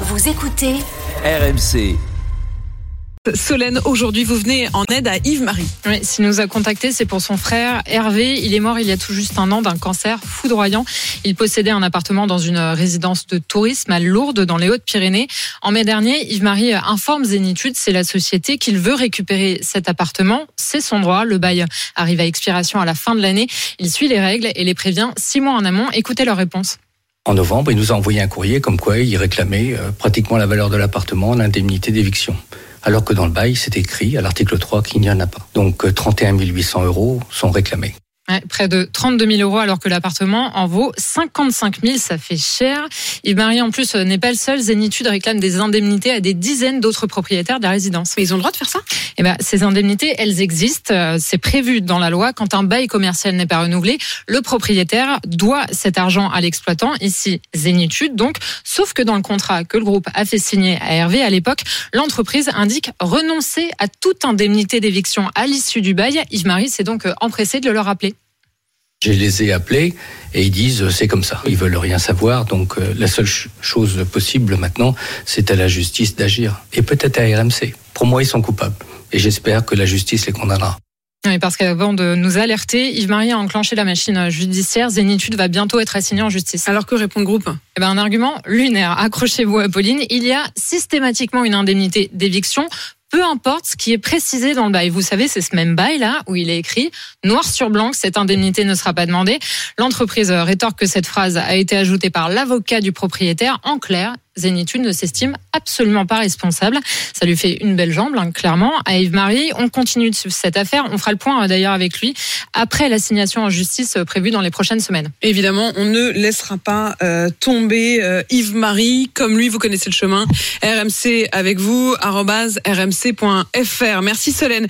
Vous écoutez RMC. Solène, aujourd'hui vous venez en aide à Yves-Marie. Oui, s'il nous a contacté, c'est pour son frère Hervé. Il est mort il y a tout juste un an d'un cancer foudroyant. Il possédait un appartement dans une résidence de tourisme à Lourdes, dans les Hautes-Pyrénées. En mai dernier, Yves-Marie informe Zénitude, c'est la société, qu'il veut récupérer cet appartement. C'est son droit. Le bail arrive à expiration à la fin de l'année. Il suit les règles et les prévient six mois en amont. Écoutez leur réponse. En novembre, il nous a envoyé un courrier comme quoi il réclamait euh, pratiquement la valeur de l'appartement, l'indemnité d'éviction. Alors que dans le bail, c'est écrit à l'article 3 qu'il n'y en a pas. Donc euh, 31 800 euros sont réclamés. Ouais, près de 32 000 euros alors que l'appartement en vaut 55 000, ça fait cher. Yves-Marie en plus euh, n'est pas le seul. Zénitude réclame des indemnités à des dizaines d'autres propriétaires de la résidence. Mais ils ont le droit de faire ça? Eh ben, ces indemnités, elles existent. Euh, C'est prévu dans la loi. Quand un bail commercial n'est pas renouvelé, le propriétaire doit cet argent à l'exploitant, ici Zénitude. Donc, sauf que dans le contrat que le groupe a fait signer à Hervé à l'époque, l'entreprise indique renoncer à toute indemnité d'éviction à l'issue du bail. Yves-Marie s'est donc empressé de le rappeler. Je les ai appelés et ils disent euh, c'est comme ça. Ils veulent rien savoir. Donc euh, la seule ch- chose possible maintenant, c'est à la justice d'agir. Et peut-être à RMC. Pour moi, ils sont coupables. Et j'espère que la justice les condamnera. Oui, parce qu'avant de nous alerter, Yves-Marie a enclenché la machine judiciaire. Zénitude va bientôt être assignée en justice. Alors que répond le groupe? Eh ben, un argument lunaire. Accrochez-vous, Apolline. Il y a systématiquement une indemnité d'éviction. Peu importe ce qui est précisé dans le bail. Vous savez, c'est ce même bail là où il est écrit noir sur blanc que cette indemnité ne sera pas demandée. L'entreprise rétorque que cette phrase a été ajoutée par l'avocat du propriétaire. En clair, Zénitude ne s'estime absolument pas responsable. Ça lui fait une belle jambe, hein, clairement. À Yves-Marie, on continue de suivre cette affaire. On fera le point euh, d'ailleurs avec lui après l'assignation en justice euh, prévue dans les prochaines semaines. Évidemment, on ne laissera pas euh, tomber euh, Yves-Marie. Comme lui, vous connaissez le chemin. RMC avec vous, rmc.fr. Merci Solène.